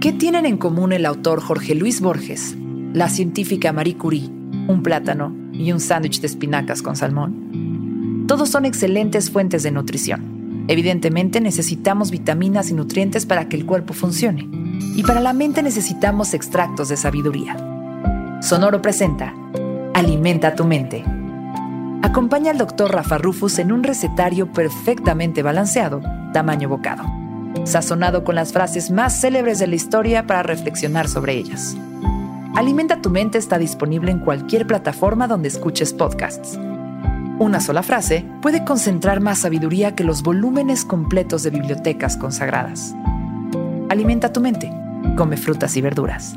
¿Qué tienen en común el autor Jorge Luis Borges, la científica Marie Curie, un plátano y un sándwich de espinacas con salmón? Todos son excelentes fuentes de nutrición. Evidentemente necesitamos vitaminas y nutrientes para que el cuerpo funcione. Y para la mente necesitamos extractos de sabiduría. Sonoro presenta Alimenta tu mente. Acompaña al doctor Rafa Rufus en un recetario perfectamente balanceado, tamaño bocado, sazonado con las frases más célebres de la historia para reflexionar sobre ellas. Alimenta tu mente está disponible en cualquier plataforma donde escuches podcasts. Una sola frase puede concentrar más sabiduría que los volúmenes completos de bibliotecas consagradas. Alimenta tu mente. Come frutas y verduras.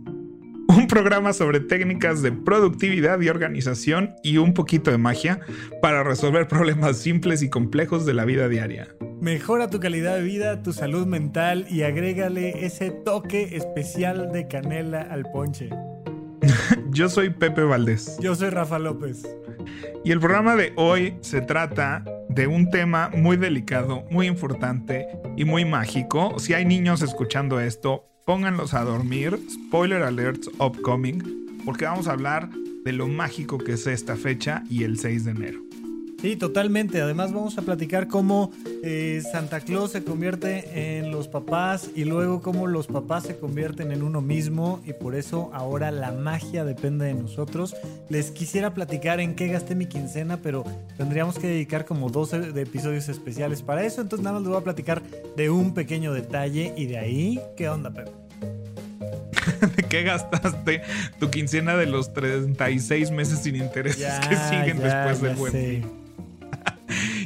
Programa sobre técnicas de productividad y organización y un poquito de magia para resolver problemas simples y complejos de la vida diaria. Mejora tu calidad de vida, tu salud mental y agrégale ese toque especial de canela al ponche. Yo soy Pepe Valdés. Yo soy Rafa López. Y el programa de hoy se trata de un tema muy delicado, muy importante y muy mágico. Si hay niños escuchando esto, pónganlos a dormir. Spoiler alerts upcoming, porque vamos a hablar de lo mágico que es esta fecha y el 6 de enero. Sí, totalmente. Además vamos a platicar cómo eh, Santa Claus se convierte en los papás y luego cómo los papás se convierten en uno mismo y por eso ahora la magia depende de nosotros. Les quisiera platicar en qué gasté mi quincena, pero tendríamos que dedicar como 12 de episodios especiales para eso. Entonces nada más les voy a platicar de un pequeño detalle y de ahí, ¿qué onda, Pepe? ¿De qué gastaste tu quincena de los 36 meses sin intereses que siguen después del buen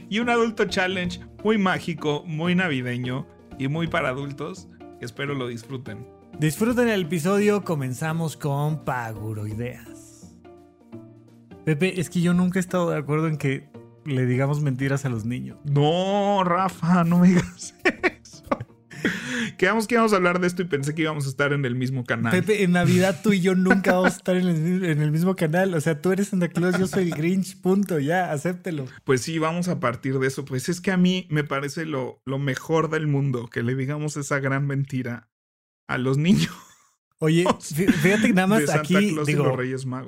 y un adulto challenge muy mágico, muy navideño y muy para adultos. espero lo disfruten. Disfruten el episodio, comenzamos con Paguro Ideas. Pepe, es que yo nunca he estado de acuerdo en que le digamos mentiras a los niños. No, Rafa, no me digas Quedamos que íbamos a hablar de esto y pensé que íbamos a estar en el mismo canal. Pepe, en Navidad tú y yo nunca vamos a estar en el, mismo canal. O sea, tú eres Santa Claus, yo soy el Grinch, punto, ya, acéptelo. Pues sí, vamos a partir de eso. Pues es que a mí me parece lo, lo mejor del mundo que le digamos esa gran mentira a los niños. Oye, fíjate que nada más aquí digo,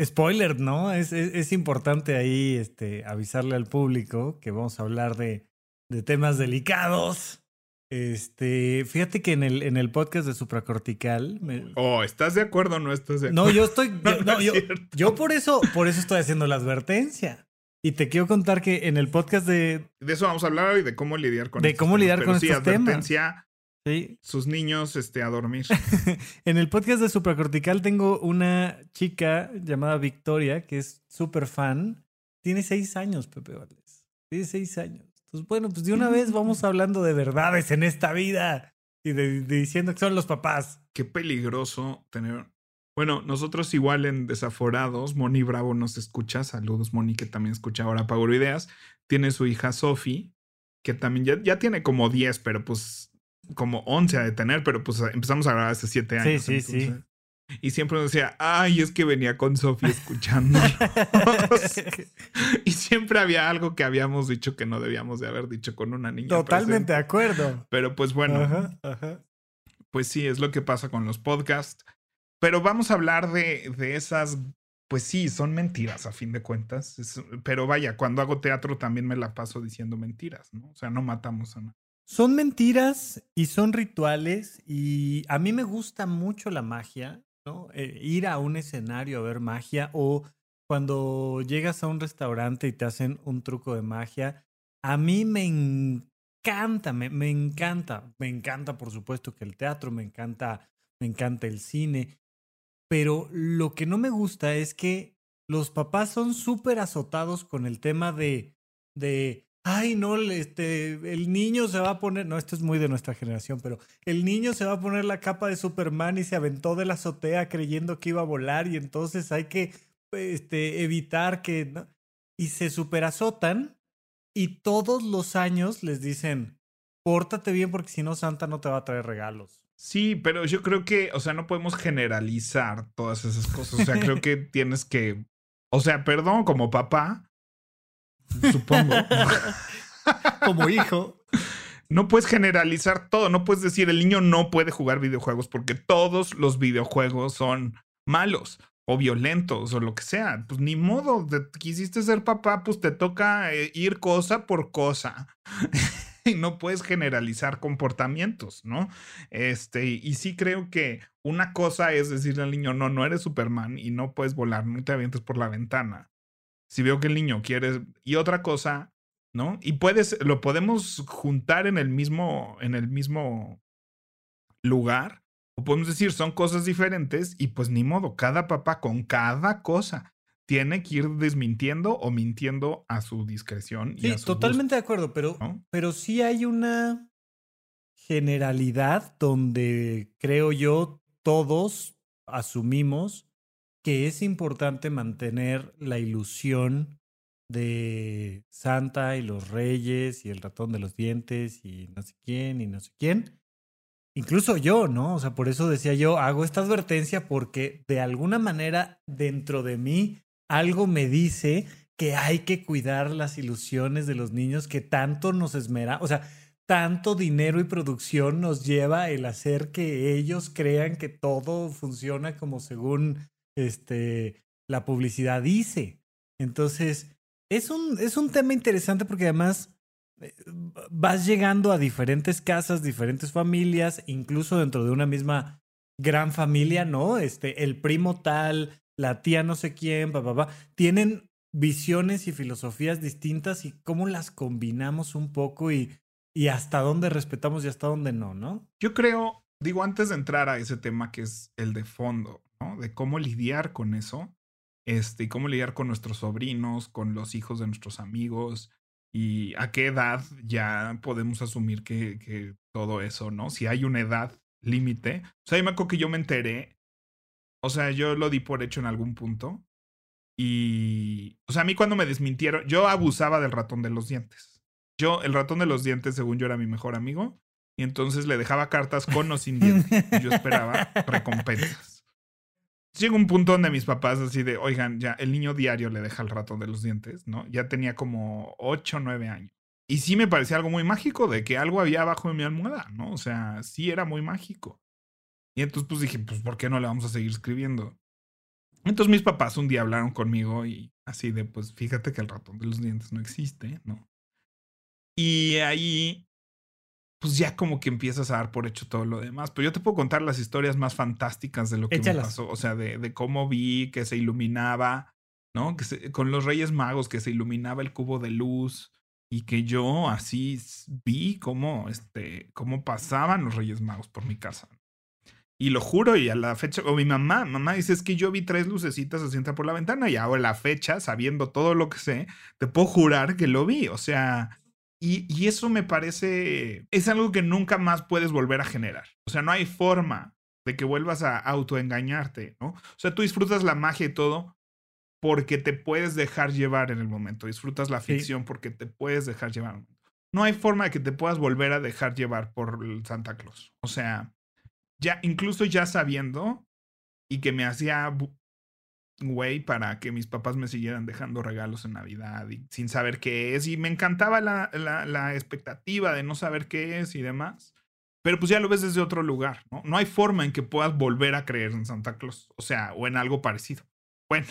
spoiler, ¿no? Es, es, importante ahí este, avisarle al público que vamos a hablar de, de temas delicados. Este, fíjate que en el, en el podcast de supracortical. Oh, ¿estás de acuerdo o no estás de acuerdo? No, yo estoy. Yo, por eso, por eso estoy haciendo la advertencia. Y te quiero contar que en el podcast de. De eso vamos a hablar y de cómo lidiar con De cómo lidiar con sí, advertencia, Sí. Sus niños este, a dormir. en el podcast de supracortical tengo una chica llamada Victoria que es súper fan. Tiene seis años, Pepe Valdés. Tiene seis años. Pues bueno, pues de una vez vamos hablando de verdades en esta vida y de, diciendo que son los papás. Qué peligroso tener. Bueno, nosotros igual en Desaforados, Moni Bravo nos escucha. Saludos, Moni, que también escucha ahora Paguro Ideas. Tiene su hija Sofi, que también ya, ya tiene como 10, pero pues como 11 a de tener, pero pues empezamos a grabar hace 7 años. Sí, sí, sí. Y siempre decía, ay, es que venía con Sofía escuchando. y siempre había algo que habíamos dicho que no debíamos de haber dicho con una niña. Totalmente de acuerdo. Pero pues bueno, pues sí, es lo que pasa con los podcasts. Pero vamos a hablar de, de esas, pues sí, son mentiras a fin de cuentas. pero vaya, cuando hago teatro también me la paso diciendo mentiras, ¿no? O sea, no matamos a nadie. Son mentiras y son rituales y a mí me gusta mucho la magia eh, ir a un escenario a ver magia o cuando llegas a un restaurante y te hacen un truco de magia, a mí me encanta, me, me encanta, me encanta por supuesto que el teatro, me encanta, me encanta el cine, pero lo que no me gusta es que los papás son súper azotados con el tema de, de ay, no, este, el niño se va a poner, no, esto es muy de nuestra generación, pero el niño se va a poner la capa de Superman y se aventó de la azotea creyendo que iba a volar y entonces hay que este, evitar que... Y se superazotan y todos los años les dicen, pórtate bien porque si no Santa no te va a traer regalos. Sí, pero yo creo que, o sea, no podemos generalizar todas esas cosas. O sea, creo que tienes que, o sea, perdón, como papá, supongo. como hijo. No puedes generalizar todo, no puedes decir el niño no puede jugar videojuegos porque todos los videojuegos son malos o violentos o lo que sea. Pues ni modo, quisiste ser papá, pues te toca eh, ir cosa por cosa. y no puedes generalizar comportamientos, ¿no? Este, y sí creo que una cosa es decirle al niño, no, no eres Superman y no puedes volar, no te avientes por la ventana. Si veo que el niño quiere, y otra cosa, ¿no? Y puedes, lo podemos juntar en el mismo, en el mismo lugar, o podemos decir, son cosas diferentes y pues ni modo, cada papá con cada cosa tiene que ir desmintiendo o mintiendo a su discreción. Sí, totalmente de acuerdo, pero, pero sí hay una generalidad donde creo yo todos asumimos que es importante mantener la ilusión de Santa y los reyes y el ratón de los dientes y no sé quién y no sé quién. Incluso yo, ¿no? O sea, por eso decía yo, hago esta advertencia porque de alguna manera dentro de mí algo me dice que hay que cuidar las ilusiones de los niños que tanto nos esmera, o sea, tanto dinero y producción nos lleva el hacer que ellos crean que todo funciona como según este, la publicidad dice. Entonces, es un, es un tema interesante porque además eh, vas llegando a diferentes casas, diferentes familias, incluso dentro de una misma gran familia, ¿no? Este, el primo tal, la tía no sé quién, papá, tienen visiones y filosofías distintas y cómo las combinamos un poco y, y hasta dónde respetamos y hasta dónde no, ¿no? Yo creo, digo, antes de entrar a ese tema que es el de fondo, ¿no? De cómo lidiar con eso, este, y cómo lidiar con nuestros sobrinos, con los hijos de nuestros amigos, y a qué edad ya podemos asumir que, que todo eso, ¿no? Si hay una edad límite. O sea, yo me acuerdo que yo me enteré o sea, yo lo di por hecho en algún punto. Y, o sea, a mí cuando me desmintieron, yo abusaba del ratón de los dientes. Yo, el ratón de los dientes, según yo, era mi mejor amigo. Y entonces le dejaba cartas con o sin dientes. Y yo esperaba recompensas. Llega un punto donde mis papás así de, oigan, ya el niño diario le deja el ratón de los dientes, ¿no? Ya tenía como 8 o 9 años. Y sí me parecía algo muy mágico de que algo había abajo de mi almohada, ¿no? O sea, sí era muy mágico. Y entonces pues dije, pues ¿por qué no le vamos a seguir escribiendo? Entonces mis papás un día hablaron conmigo y así de, pues fíjate que el ratón de los dientes no existe, ¿no? Y ahí, pues ya como que empiezas a dar por hecho todo lo demás. Pero yo te puedo contar las historias más fantásticas de lo que me pasó. O sea, de, de, cómo vi que se iluminaba, ¿no? Que con los Reyes Magos, que se iluminaba el cubo de luz y que yo así vi cómo, este, cómo pasaban los Reyes Magos por mi casa. Y lo juro, y a la fecha, o mi mamá, mamá dice, es que yo vi tres lucecitas así entrar por la ventana y ahora la fecha, sabiendo todo lo que sé, te puedo jurar que lo vi. O sea, y, y, eso me parece, es algo que nunca más puedes volver a generar. O sea, no hay forma de que vuelvas a autoengañarte, ¿no? O sea, tú disfrutas la magia y todo porque te puedes dejar llevar en el momento. Disfrutas la ficción porque te puedes dejar llevar. No hay forma de que te puedas volver a dejar llevar por Santa Claus. O sea, ya, incluso ya sabiendo y que me hacía güey para que mis papás me siguieran dejando regalos en Navidad y sin saber qué es. Y me encantaba la, la, la, expectativa de no saber qué es y demás. Pero pues ya lo ves desde otro lugar, ¿no? No hay forma en que puedas volver a creer en Santa Claus, o sea, o en algo parecido. Bueno,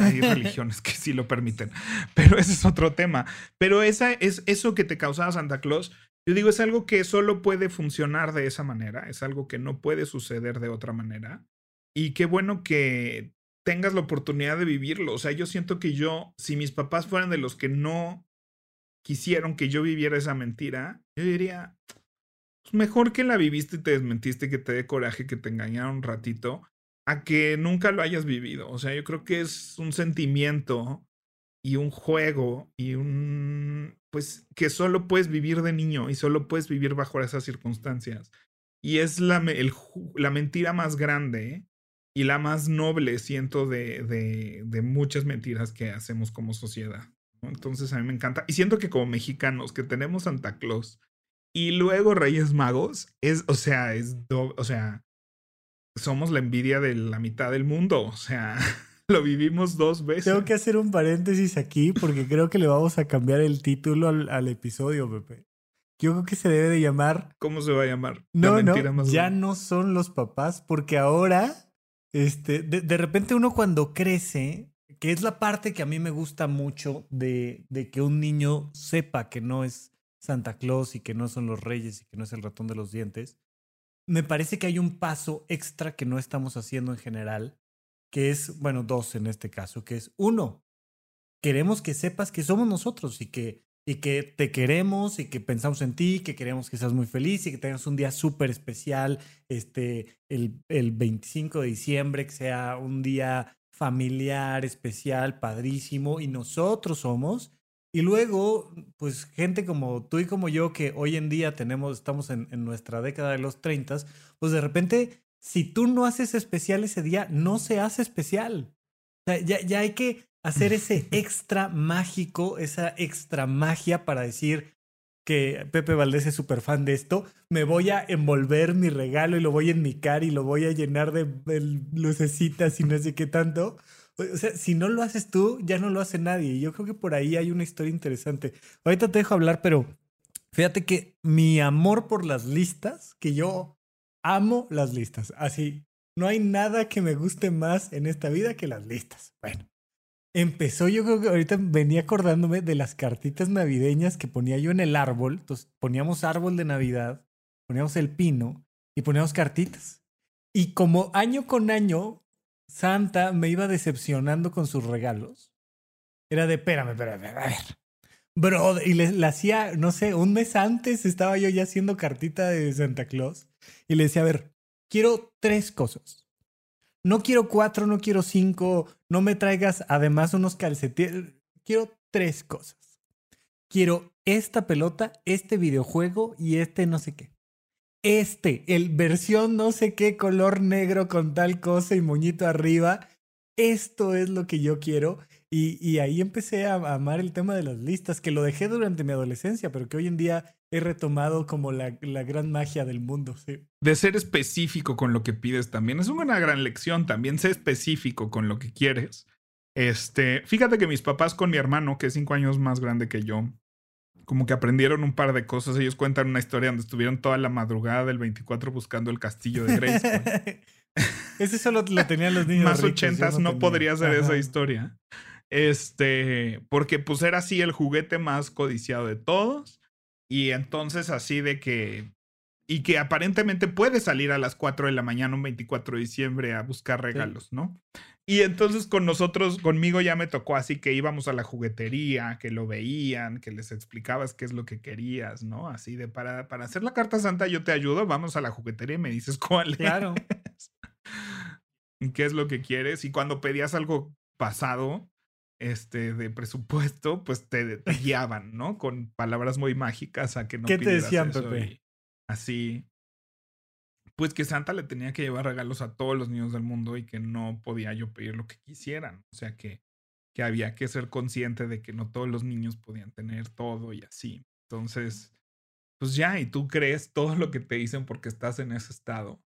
hay religiones que sí lo permiten, pero ese es otro tema. Pero esa es eso que te causaba Santa Claus, yo digo, es algo que solo puede funcionar de esa manera, es algo que no puede suceder de otra manera. Y qué bueno que tengas la oportunidad de vivirlo. O sea, yo siento que yo, si mis papás fueran de los que no quisieron que yo viviera esa mentira, yo diría, pues mejor que la viviste y te desmentiste, que te dé coraje, que te engañaron un ratito, a que nunca lo hayas vivido. O sea, yo creo que es un sentimiento y un juego y un, pues, que solo puedes vivir de niño y solo puedes vivir bajo esas circunstancias. Y es la, la mentira más grande y la más noble, siento, de, de, de muchas mentiras que hacemos como sociedad. Entonces a mí me encanta. Y siento que como mexicanos que tenemos Santa Claus y luego Reyes Magos, es, o sea, es, o sea, somos la envidia de la mitad del mundo. O sea, lo vivimos dos veces. Tengo que hacer un paréntesis aquí porque creo que le vamos a cambiar el título al, episodio, Pepe. Yo creo que se debe de llamar. ¿Cómo se va a llamar? No, no, ya no son los papás porque ahora, este, de, de repente uno cuando crece que es la parte que a mí me gusta mucho de, de, que un niño sepa que no es Santa Claus y que no son los reyes y que no es el ratón de los dientes. Me parece que hay un paso extra que no estamos haciendo en general, que es, bueno, dos en este caso, que es uno, queremos que sepas que somos nosotros y que, y que te queremos y que pensamos en ti, que queremos que seas muy feliz y que tengas un día súper especial, este, el, el 25 de diciembre, que sea un día familiar, especial, padrísimo, y nosotros somos. Y luego, pues gente como tú y como yo, que hoy en día tenemos, estamos en, nuestra década de los 30, pues de repente, si tú no haces especial ese día, no se hace especial. O sea, ya, ya hay que hacer ese extra mágico, esa extra magia para decir, que Pepe Valdés es súper fan de esto, me voy a envolver mi regalo y lo voy a enmicar y lo voy a llenar de, lucecitas y no sé qué tanto. O sea, si no lo haces tú, ya no lo hace nadie. Y yo creo que por ahí hay una historia interesante. Ahorita te dejo hablar, pero fíjate que mi amor por las listas, que yo amo las listas. Así, no hay nada que me guste más en esta vida que las listas. Bueno, Empezó, yo creo que ahorita venía acordándome de las cartitas navideñas que ponía yo en el árbol. Entonces poníamos árbol de Navidad, poníamos el pino y poníamos cartitas. Y como año con año, Santa me iba decepcionando con sus regalos. Era de, espérame, espérame, a ver. Bro, y le, hacía, no sé, un mes antes estaba yo ya haciendo cartita de Santa Claus. Y le decía, a ver, quiero tres cosas no quiero cuatro, no quiero cinco, no me traigas además unos calcetines. Quiero tres cosas. Quiero esta pelota, este videojuego y este no sé qué. Este, el versión no sé qué color negro con tal cosa y moñito arriba. Esto es lo que yo quiero. Y, y ahí empecé a amar el tema de las listas, que lo dejé durante mi adolescencia, pero que hoy en día he retomado como la, la, gran magia del mundo, sí. De ser específico con lo que pides también. Es una gran lección también, ser específico con lo que quieres. Este, fíjate que mis papás con mi hermano, que es cinco años más grande que yo, como que aprendieron un par de cosas. Ellos cuentan una historia donde estuvieron toda la madrugada del 24 buscando el castillo de Grace. Ese solo lo tenían los niños. Más ochentas no, podría ser esa historia. Este, porque pues era así el juguete más codiciado de todos. Y entonces así de que... Y que aparentemente puede salir a las 4 de la mañana un 24 de diciembre a buscar regalos, ¿no? Y entonces con nosotros, conmigo ya me tocó así que íbamos a la juguetería, que lo veían, que les explicabas qué es lo que querías, ¿no? Así de para, para hacer la carta santa yo te ayudo, vamos a la juguetería y me dices cuál claro. es. ¿Qué es lo que quieres? Y cuando pedías algo pasado, este, de presupuesto, pues te, guiaban, ¿no? Con palabras muy mágicas a que no ¿Qué te decían, Pepe? así. Pues que Santa le tenía que llevar regalos a todos los niños del mundo y que no podía yo pedir lo que quisieran. O sea que, que había que ser consciente de que no todos los niños podían tener todo y así. Entonces, pues ya, y tú crees todo lo que te dicen porque estás en ese estado.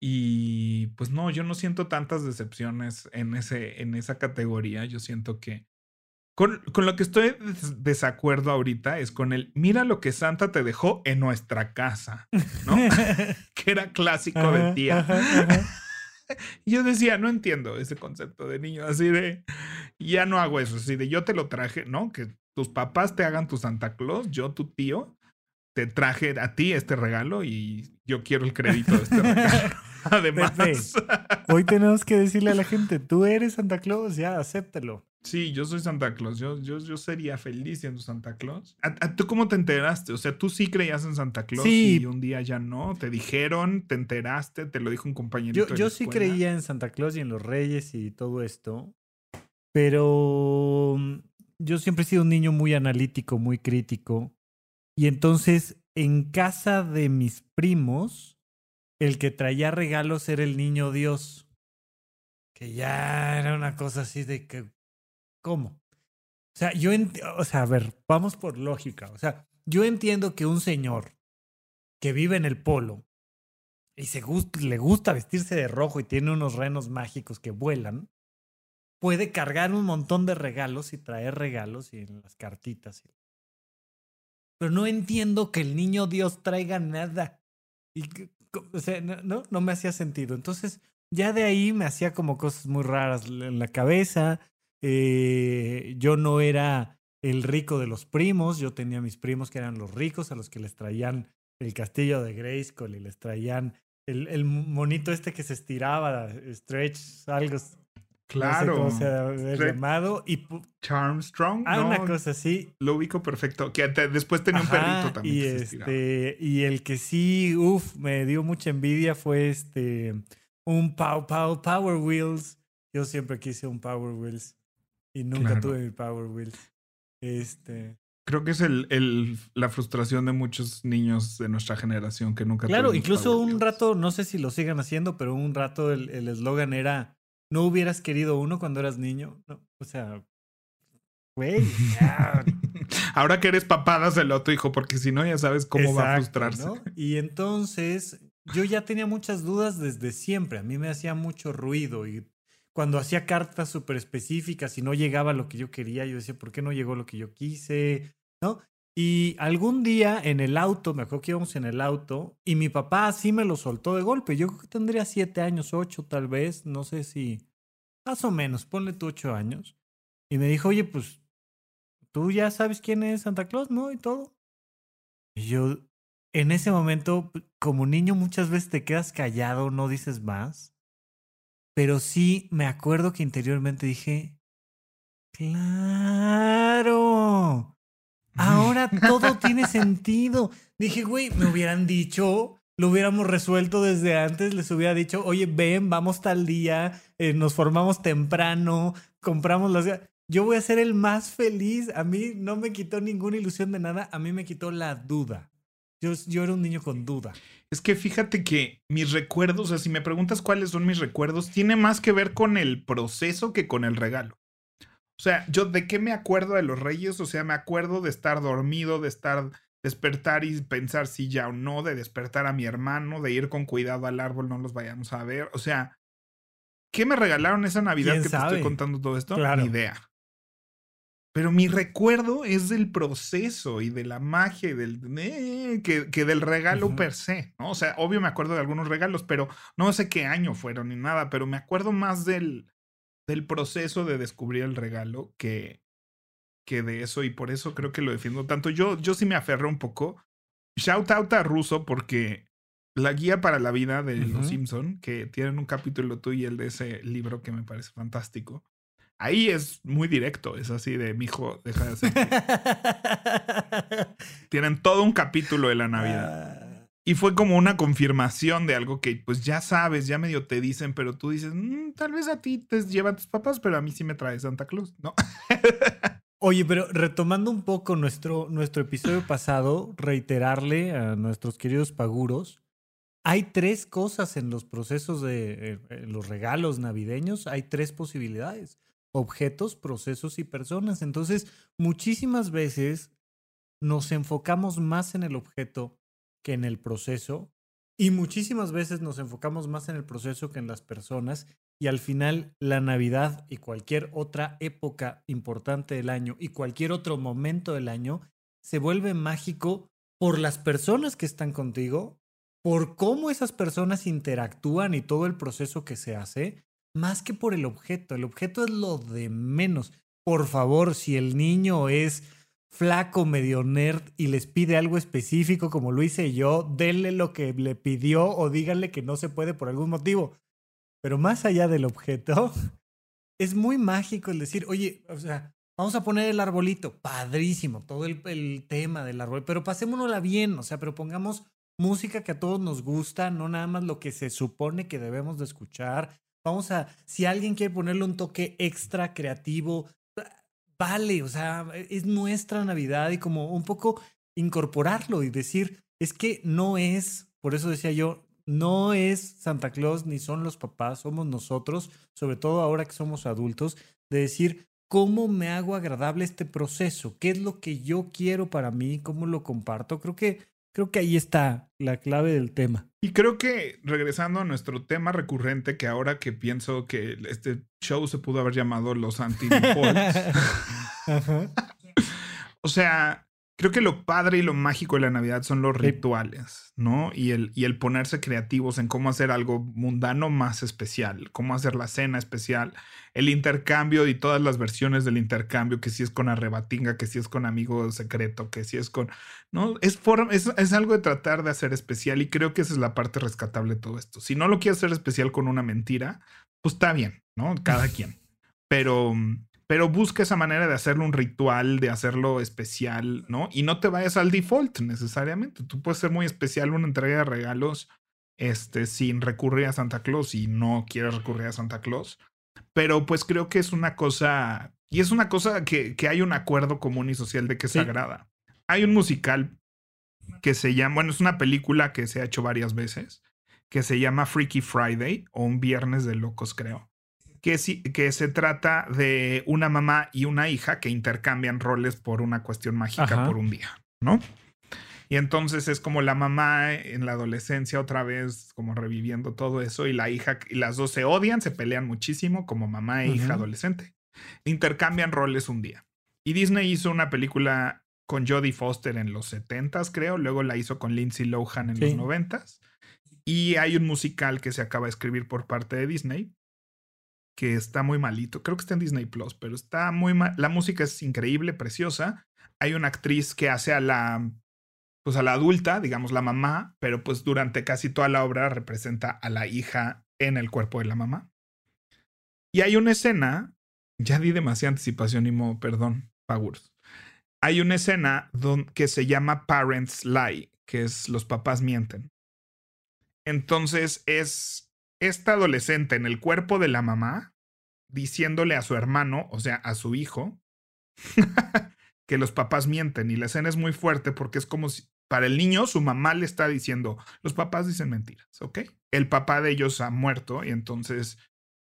Y pues no, yo no siento tantas decepciones en, ese, en esa categoría. Yo siento que con, con, lo que estoy desacuerdo ahorita es con el, mira lo que Santa te dejó en nuestra casa, ¿no? que era clásico de tía. yo decía, no entiendo ese concepto de niño, así de, ya no hago eso, así de, yo te lo traje, ¿no? Que tus papás te hagan tu Santa Claus, yo tu tío, te traje a ti este regalo y yo quiero el crédito de este regalo. Además, hoy tenemos que decirle a la gente, tú eres Santa Claus, ya, acéptelo. Sí, yo soy Santa Claus. Yo, yo, yo sería feliz siendo Santa Claus. ¿A, tú cómo te enteraste? O sea, tú sí creías en Santa Claus y un día ya no. Te dijeron, te enteraste, te lo dijo un compañero. Yo, yo sí creía en Santa Claus y en los Reyes y todo esto. Pero yo siempre he sido un niño muy analítico, muy crítico. Y entonces, en casa de mis primos, el que traía regalos era el niño Dios. Que ya era una cosa así de que, ¿cómo? O sea, yo, o sea, a ver, vamos por lógica. O sea, yo entiendo que un señor que vive en el polo y le gusta vestirse de rojo y tiene unos renos mágicos que vuelan, puede cargar un montón de regalos y traer regalos y en las cartitas. Pero no entiendo que el niño Dios traiga nada. Y, o sea, no, no, me hacía sentido. Entonces, ya de ahí me hacía como cosas muy raras en la cabeza. Eh, yo no era el rico de los primos, yo tenía mis primos que eran los ricos a los que les traían el castillo de Grayskull y les traían el, el monito este que se estiraba, Stretch, algo. Claro. No sé cómo se ha llamado. Y Charmstrong. Ah, una cosa así. Lo ubico perfecto. Que después tenía un perrito también. Y, este, y el que sí, uff, me dio mucha envidia fue este un Pow Pow Power Wheels. Yo siempre quise un Power Wheels. Y nunca tuve mi Power Wheels. Este. Creo que es el, el, la frustración de muchos niños de nuestra generación que nunca Claro, incluso un rato, no sé si lo sigan haciendo, pero un rato el eslogan era ¿No hubieras querido uno cuando eras niño? No, o sea, güey. Ahora que eres papá, el otro hijo, porque si no, ya sabes cómo va a frustrarse. Y entonces, yo ya tenía muchas dudas desde siempre. A mí me hacía mucho ruido y cuando hacía cartas súper específicas y no llegaba lo que yo quería, yo decía, ¿por qué no llegó lo que yo quise? ¿No? Y algún día en el auto, me acuerdo que íbamos en el auto, y mi papá así me lo soltó de golpe. Yo creo que tendría siete años, ocho tal vez, no sé si, más o menos, ponle tú ocho años. Y me dijo, oye, pues, tú ya sabes quién es Santa Claus, ¿no? Y todo. Y yo, en ese momento, como niño muchas veces te quedas callado, no dices más. Pero sí me acuerdo que interiormente dije, claro. Ahora todo tiene sentido. Dije, güey, me hubieran dicho, lo hubiéramos resuelto desde antes, les hubiera dicho, oye, ven, vamos tal día, eh, nos formamos temprano, compramos las... Yo voy a ser el más feliz. A mí no me quitó ninguna ilusión de nada, a mí me quitó la duda. Yo, yo era un niño con duda. Es que fíjate que mis recuerdos, o sea, si me preguntas cuáles son mis recuerdos, tiene más que ver con el proceso que con el regalo. O sea, yo de qué me acuerdo de los reyes, o sea, me acuerdo de estar dormido, de estar despertar y pensar si ya o no, de despertar a mi hermano, de ir con cuidado al árbol, no los vayamos a ver. O sea, ¿qué me regalaron esa Navidad que te estoy contando todo esto? Ni idea. Pero mi recuerdo es del proceso y de la magia y del eh, que, que, del regalo per se, ¿no? O sea, obvio me acuerdo de algunos regalos, pero no sé qué año fueron ni nada, pero me acuerdo más del, del proceso de descubrir el regalo que, que de eso y por eso creo que lo defiendo tanto. Yo, yo sí me aferro un poco. Shout out a Russo porque la guía para la vida de Los Simpson, que tienen un capítulo tú y el de ese libro que me parece fantástico. Ahí es muy directo, es así de mi hijo, deja de hacer. tienen todo un capítulo de la Navidad. Y fue como una confirmación de algo que pues ya sabes, ya medio te dicen, pero tú dices, mm, tal vez a ti te llevan tus papás, pero a mí sí me trae Santa Claus, ¿no? Oye, pero retomando un poco nuestro, nuestro episodio pasado, reiterarle a nuestros queridos paguros, hay tres cosas en los procesos de eh, los regalos navideños, hay tres posibilidades, objetos, procesos y personas. Entonces, muchísimas veces nos enfocamos más en el objeto que en el proceso. Y muchísimas veces nos enfocamos más en el proceso que en las personas. Y al final, la Navidad y cualquier otra época importante del año y cualquier otro momento del año se vuelve mágico por las personas que están contigo, por cómo esas personas interactúan y todo el proceso que se hace, más que por el objeto. El objeto es lo de menos. Por favor, si el niño es flaco, medio nerd y les pide algo específico como lo hice yo, denle lo que le pidió o díganle que no se puede por algún motivo. Pero más allá del objeto, es muy mágico el decir, oye, o sea, vamos a poner el arbolito, padrísimo, todo el, el tema del árbol, pero pasémonosla bien, o sea, pero pongamos música que a todos nos gusta, no nada más lo que se supone que debemos de escuchar. Vamos a, si alguien quiere ponerle un toque extra creativo, vale, o sea, es nuestra Navidad y como un poco incorporarlo y decir, es que no es, por eso decía yo, no es Santa Claus ni son los papás, somos nosotros, sobre todo ahora que somos adultos, de decir, ¿cómo me hago agradable este proceso? ¿Qué es lo que yo quiero para mí? ¿Cómo lo comparto? Creo que, creo que ahí está la clave del tema. Y creo que regresando a nuestro tema recurrente, que ahora que pienso que este show se pudo haber llamado Los anti o sea, creo que lo padre y lo mágico de la Navidad son los rituales, ¿no? Y el, y el ponerse creativos en cómo hacer algo mundano más especial, cómo hacer la cena especial, el intercambio y todas las versiones del intercambio, que si es con arrebatinga, que si es con amigo secreto, que si es con, ¿no? Es, es, es algo de tratar de hacer especial y creo que esa es la parte rescatable de todo esto. Si no lo quieres hacer especial con una mentira, pues está bien, ¿no? Cada quien. Pero pero busca esa manera de hacerlo un ritual, de hacerlo especial, ¿no? Y no te vayas al default necesariamente. Tú puedes ser muy especial una entrega de regalos este, sin recurrir a Santa Claus y no quieres recurrir a Santa Claus. Pero pues creo que es una cosa, y es una cosa que, que hay un acuerdo común y social de que es sagrada. Hay un musical que se llama, bueno, es una película que se ha hecho varias veces, que se llama Freaky Friday o Un Viernes de Locos, creo que, que se trata de una mamá y una hija que intercambian roles por una cuestión mágica por un día, ¿no? Y entonces es como la mamá en la adolescencia otra vez como reviviendo todo eso y la hija y las dos se odian, se pelean muchísimo como mamá e hija adolescente. Intercambian roles un día. Y Disney hizo una película con Jodie Foster en los 70s, creo, luego la hizo con Lindsay Lohan en los 90s. Y hay un musical que se acaba de escribir por parte de Disney que está muy malito. Creo que está en Disney Plus, pero está muy mal. La música es increíble, preciosa. Hay una actriz que hace a la, pues a la adulta, digamos la mamá, pero pues durante casi toda la obra representa a la hija en el cuerpo de la mamá. Y hay una escena, ya di demasiada anticipación y mo, perdón, Pagurs. Hay una escena que se llama Parents Lie, que es los papás mienten. Entonces es esta adolescente en el cuerpo de la mamá diciéndole a su hermano, o sea, a su hijo, que los papás mienten. Y la escena es muy fuerte porque es como si para el niño su mamá le está diciendo, los papás dicen mentiras, ¿ok? El papá de ellos ha muerto y entonces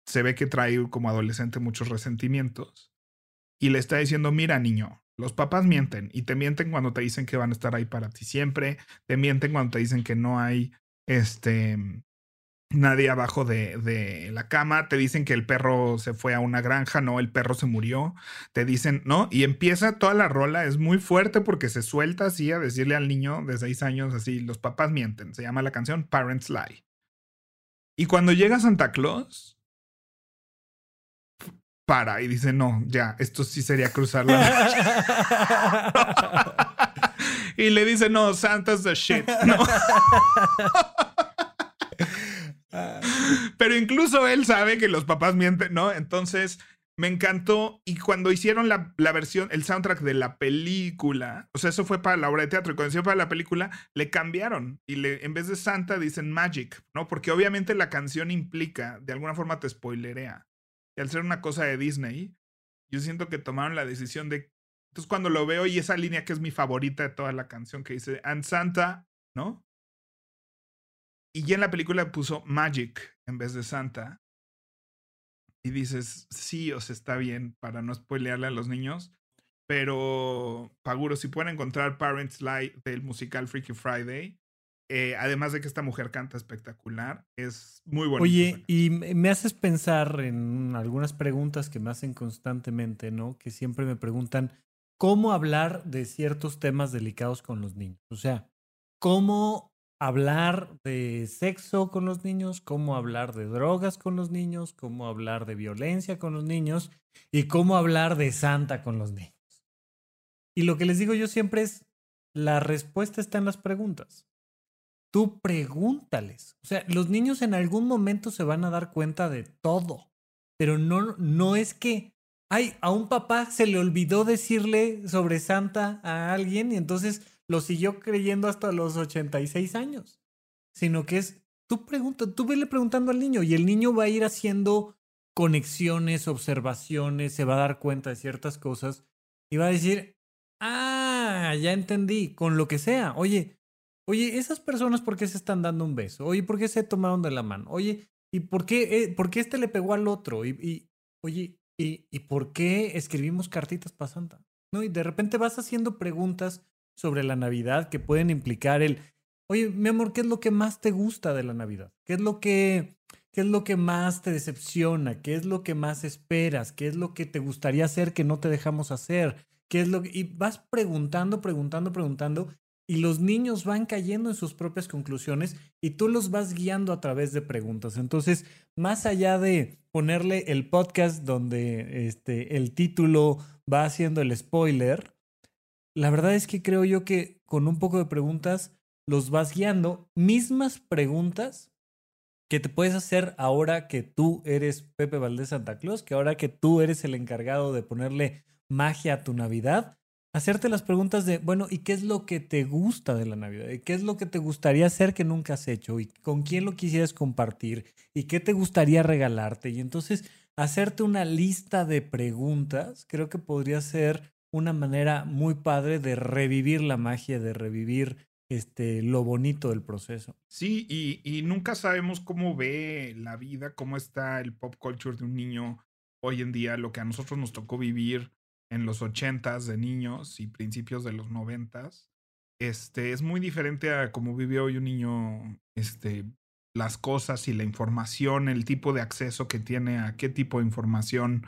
se ve que trae como adolescente muchos resentimientos. Y le está diciendo, mira niño, los papás mienten y te mienten cuando te dicen que van a estar ahí para ti siempre, te mienten cuando te dicen que no hay este nadie abajo de, de, la cama, te dicen que el perro se fue a una granja, no, el perro se murió, te dicen, ¿no? Y empieza toda la rola, es muy fuerte porque se suelta así a decirle al niño de seis años así, los papás mienten, se llama la canción Parents Lie. Y cuando llega Santa Claus, para y dice, no, ya, esto sí sería cruzar la y le dice, no, Santa's the shit, ¿no? Pero incluso él sabe que los papás mienten, ¿no? Entonces me encantó. Y cuando hicieron la, versión, el soundtrack de la película, o sea, eso fue para la obra de teatro. Y cuando hicieron para la película, le cambiaron. Y le, en vez de Santa dicen Magic, ¿no? Porque obviamente la canción implica, de alguna forma te spoilerea. Y al ser una cosa de Disney, yo siento que tomaron la decisión de. Entonces, cuando lo veo y esa línea que es mi favorita de toda la canción que dice, And Santa, ¿no? Y ya en la película puso Magic en vez de Santa. Y dices, sí, o sea, está bien para no spoilearle a los niños. Pero, Paguro, si pueden encontrar Parents Light del musical Freaky Friday, eh, además de que esta mujer canta espectacular, es muy bonita. Oye, y me haces pensar en algunas preguntas que me hacen constantemente, ¿no? Que siempre me preguntan, ¿cómo hablar de ciertos temas delicados con los niños? O sea, ¿cómo hablar de sexo con los niños, cómo hablar de drogas con los niños, cómo hablar de violencia con los niños y cómo hablar de Santa con los niños. Y lo que les digo yo siempre es, la respuesta está en las preguntas. Tú pregúntales. O sea, los niños en algún momento se van a dar cuenta de todo, pero no, no es que, ay, a un papá se le olvidó decirle sobre Santa a alguien y entonces lo siguió creyendo hasta los 86 años, sino que es, tú pregunta, tú vele preguntando al niño y el niño va a ir haciendo conexiones, observaciones, se va a dar cuenta de ciertas cosas y va a decir, ah, ya entendí, con lo que sea. Oye, oye, esas personas, ¿por qué se están dando un beso? Oye, ¿por qué se tomaron de la mano? Oye, ¿y por qué, eh, por qué este le pegó al otro? Y, y oye, ¿y, ¿y por qué escribimos cartitas para Santa? ¿No? Y de repente vas haciendo preguntas sobre la Navidad que pueden implicar el, oye, mi amor, ¿qué es lo que más te gusta de la Navidad? ¿Qué es lo que ¿Qué es lo que más te decepciona? ¿Qué es lo que más esperas? ¿Qué es lo que te gustaría hacer que no te dejamos hacer? ¿Qué es lo Y vas preguntando, preguntando, preguntando, y los niños van cayendo en sus propias conclusiones y tú los vas guiando a través de preguntas. Entonces, más allá de ponerle el podcast donde este, el título va haciendo el spoiler, la verdad es que creo yo que con un poco de preguntas los vas guiando, mismas preguntas que te puedes hacer ahora que tú eres Pepe Valdés Santa Claus, que ahora que tú eres el encargado de ponerle magia a tu Navidad, hacerte las preguntas de, bueno, ¿y qué es lo que te gusta de la Navidad? ¿Y qué es lo que te gustaría hacer que nunca has hecho? ¿Y con quién lo quisieras compartir? ¿Y qué te gustaría regalarte? Y entonces, hacerte una lista de preguntas, creo que podría ser una manera muy padre de revivir la magia, de revivir este, lo bonito del proceso. Sí, y, nunca sabemos cómo ve la vida, cómo está el pop culture de un niño hoy en día, lo que a nosotros nos tocó vivir en los ochentas de niños y principios de los noventas. Este, es muy diferente a cómo vive hoy un niño, este, las cosas y la información, el tipo de acceso que tiene a qué tipo de información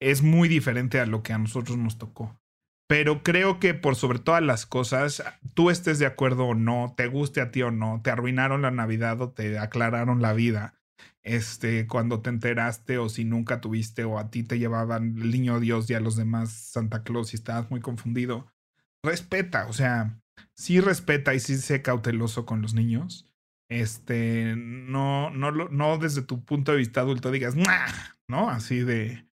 es muy diferente a lo que a nosotros nos tocó. Pero creo que por sobre todas las cosas, tú estés de acuerdo o no, te guste a ti o no, te arruinaron la Navidad o te aclararon la vida. Este, cuando te enteraste o si nunca tuviste o a ti te llevaban el niño Dios y a los demás Santa Claus y estabas muy confundido. Respeta, o sea, sí respeta y sí sé cauteloso con los niños. Este, no, no, no desde tu punto de vista adulto digas, ¿no? Así de,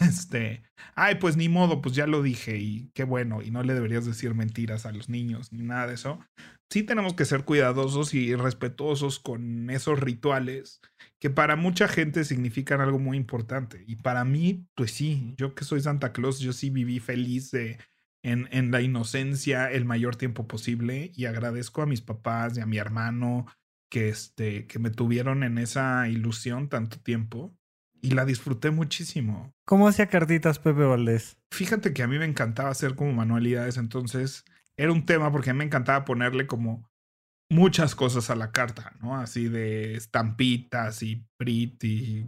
este, ay, pues ni modo, pues ya lo dije y qué bueno, y no le deberías decir mentiras a los niños ni nada de eso. Sí tenemos que ser cuidadosos y respetuosos con esos rituales que para mucha gente significan algo muy importante. Y para mí, pues sí, yo que soy Santa Claus, yo sí viví feliz en, en la inocencia el mayor tiempo posible y agradezco a mis papás y a mi hermano que, este, que me tuvieron en esa ilusión tanto tiempo y la disfruté muchísimo. ¿Cómo hacía cartitas Pepe Valdés? Fíjate que a mí me encantaba hacer como manualidades, entonces era un tema porque a mí me encantaba ponerle como muchas cosas a la carta, ¿no? Así de estampitas y prit y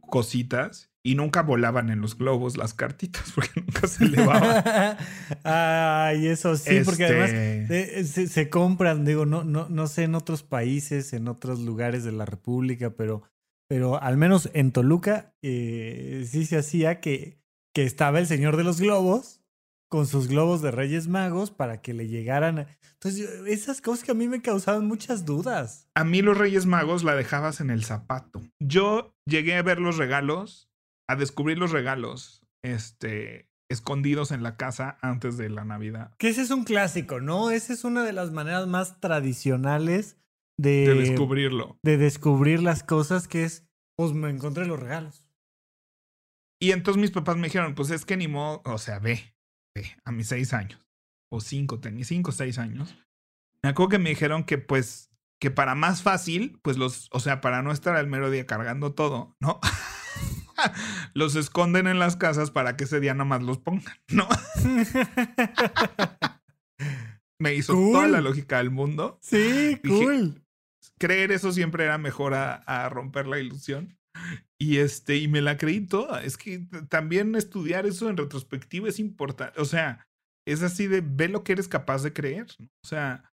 cositas. Y nunca volaban en los globos las cartitas porque nunca se elevaban. Ay, eso sí, porque además este se, se, compran, digo, no, no, no sé en otros países, en otros lugares de la República, pero pero al menos en Toluca eh, sí se hacía que, que estaba el Señor de los Globos con sus globos de Reyes Magos para que le llegaran. Entonces, esas cosas que a mí me causaban muchas dudas. A mí los Reyes Magos la dejabas en el zapato. Yo llegué a ver los regalos, a descubrir los regalos, este, escondidos en la casa antes de la Navidad. Que ese es un clásico, ¿no? Esa es una de las maneras más tradicionales de, descubrirlo. De descubrir las cosas que es, pues me encontré los regalos. Y entonces mis papás me dijeron, pues es que ni modo, o sea, ve, ve, a mis seis años, o cinco, tenía cinco o seis años. Me acuerdo que me dijeron que pues, que para más fácil, pues los, o sea, para no estar al mero día cargando todo, ¿no? los esconden en las casas para que ese día nomás los pongan, ¿no? me hizo toda la lógica del mundo. Sí, cool creer eso siempre era mejor a, romper la ilusión. Y este, y me la creí toda. Es que también estudiar eso en retrospectiva es importante. O sea, es así de ve lo que eres capaz de creer. O sea,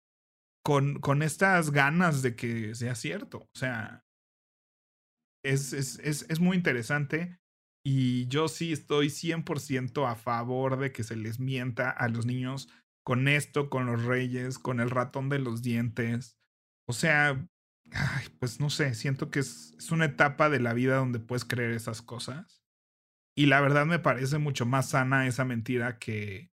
con, con estas ganas de que sea cierto. O sea, es, es, es, es muy interesante. Y yo sí estoy 100% a favor de que se les mienta a los niños con esto, con los reyes, con el ratón de los dientes. O sea, pues no sé, siento que es, es, una etapa de la vida donde puedes creer esas cosas. Y la verdad me parece mucho más sana esa mentira que,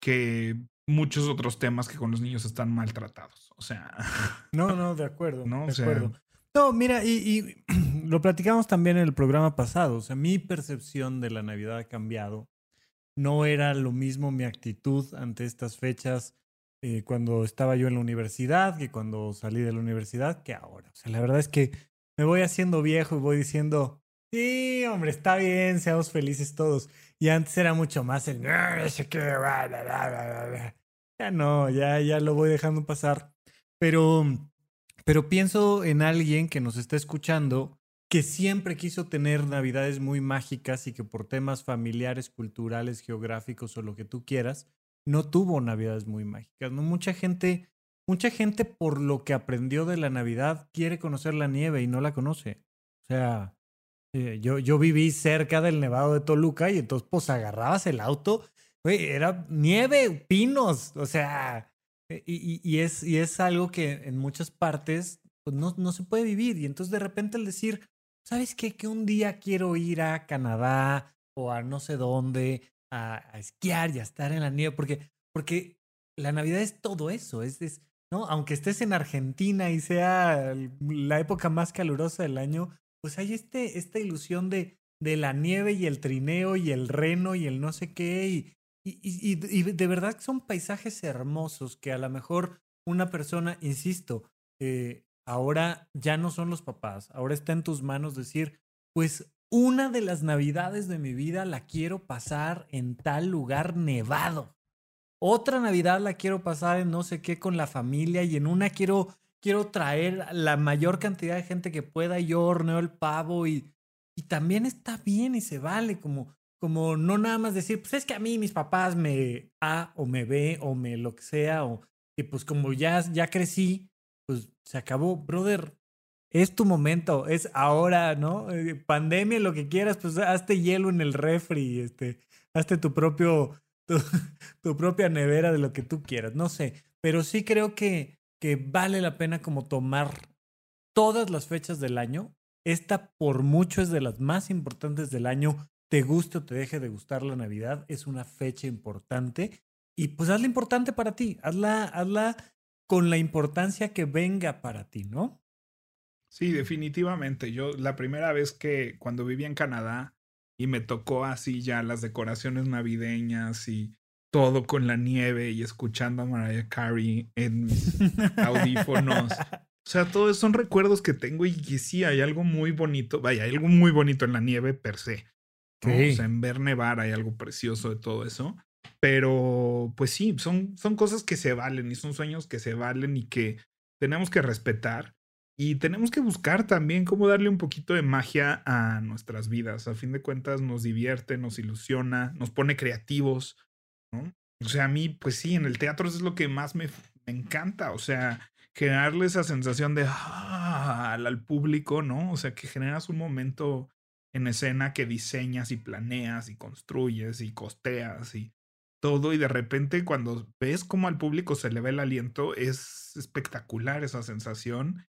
que muchos otros temas que con los niños están maltratados. O sea. No, no, de acuerdo. No, de acuerdo. No, mira, y, y lo platicamos también en el programa pasado. O sea, mi percepción de la Navidad ha cambiado. No era lo mismo mi actitud ante estas fechas eh, cuando estaba yo en la universidad que cuando salí de la universidad que ahora. O sea, la verdad es que me voy haciendo viejo y voy diciendo, sí, hombre, está bien, seamos felices todos. Y antes era mucho más el... Ya no, ya, ya lo voy dejando pasar. Pero, pero pienso en alguien que nos está escuchando que siempre quiso tener navidades muy mágicas y que por temas familiares, culturales, geográficos o lo que tú quieras, no tuvo navidades muy mágicas. ¿no? Mucha gente, mucha gente por lo que aprendió de la Navidad quiere conocer la nieve y no la conoce. O sea, eh, yo, yo viví cerca del Nevado de Toluca y entonces pues agarrabas el auto, era nieve, pinos, o sea, eh, y, y, es, y es algo que en muchas partes pues no, no se puede vivir. Y entonces de repente el decir, ¿sabes qué? Que un día quiero ir a Canadá o a no sé dónde a, esquiar y a estar en la nieve, porque, porque la Navidad es todo eso, es, es, ¿no? Aunque estés en Argentina y sea la época más calurosa del año, pues hay este, esta ilusión de, de la nieve y el trineo y el reno y el no sé qué, y, y, y, de verdad son paisajes hermosos que a lo mejor una persona, insisto, eh, ahora ya no son los papás, ahora está en tus manos decir, pues una de las navidades de mi vida la quiero pasar en tal lugar nevado. Otra Navidad la quiero pasar en no sé qué con la familia y en una quiero quiero traer la mayor cantidad de gente que pueda y yo horneo el pavo y, y también está bien y se vale como como no nada más decir, pues es que a mí mis papás me A o me ve o me lo que sea o y pues como ya ya crecí, pues se acabó, brother es tu momento, es ahora, ¿no? Eh, pandemia, lo que quieras, pues hazte hielo en el refri, este, hazte tu propio, tu, propia nevera de lo que tú quieras, no sé, pero sí creo que, que vale la pena como tomar todas las fechas del año. Esta por mucho es de las más importantes del año, te guste o te deje de gustar la Navidad, es una fecha importante y pues hazla importante para ti, hazla, hazla con la importancia que venga para ti, ¿no? Sí, definitivamente. Yo la primera vez que cuando viví en Canadá y me tocó así ya las decoraciones navideñas y todo con la nieve y escuchando a Mariah Carey en mis audífonos. O sea, todos son recuerdos que tengo y que sí hay algo muy bonito. Vaya, hay algo muy bonito en la nieve per se. O sea, en ver nevar hay algo precioso de todo eso. Pero, pues sí, son, son cosas que se valen y son sueños que se valen y que tenemos que respetar. Y tenemos que buscar también cómo darle un poquito de magia a nuestras vidas. A fin de cuentas nos divierte, nos ilusiona, nos pone creativos, ¿no? O sea, a mí, pues sí, en el teatro es lo que más me, encanta. O sea, generarle esa sensación de ah, al público, ¿no? O sea, que generas un momento en escena que diseñas y planeas y construyes y costeas y todo y de repente cuando ves cómo al público se le ve el aliento es espectacular esa sensación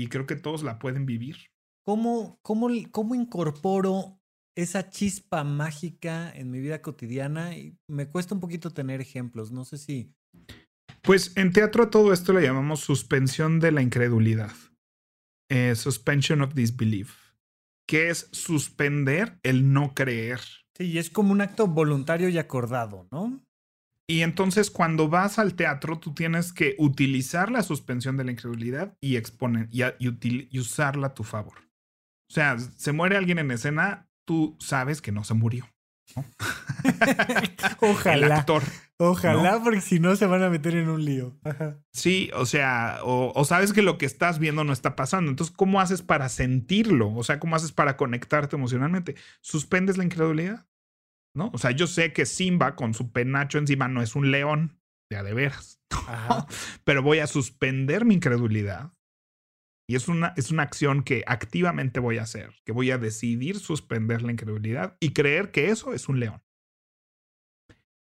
y creo que todos la pueden vivir. ¿Cómo, cómo, cómo incorporo esa chispa mágica en mi vida cotidiana? Y me cuesta un poquito tener ejemplos, no sé si... Pues en teatro todo esto le llamamos suspensión de la incredulidad. Eh, suspension of disbelief, que es suspender el no creer. Sí, es como un acto voluntario y acordado, ¿no? Y entonces cuando vas al teatro, tú tienes que utilizar la suspensión de la incredulidad y, exponer, y, usarla a tu favor. O sea, se muere alguien en escena, tú sabes que no se murió. Ojalá. El actor. Ojalá, porque si no se van a meter en un lío. sí, o sea, o, o, sabes que lo que estás viendo no está pasando. Entonces, ¿cómo haces para sentirlo? O sea, ¿cómo haces para conectarte emocionalmente? ¿Suspendes la incredulidad? ¿No? O sea, yo sé que Simba con su penacho encima no es un león, ya de veras, pero voy a suspender mi incredulidad. Y es una, es una acción que activamente voy a hacer, que voy a decidir suspender la incredulidad y creer que eso es un león.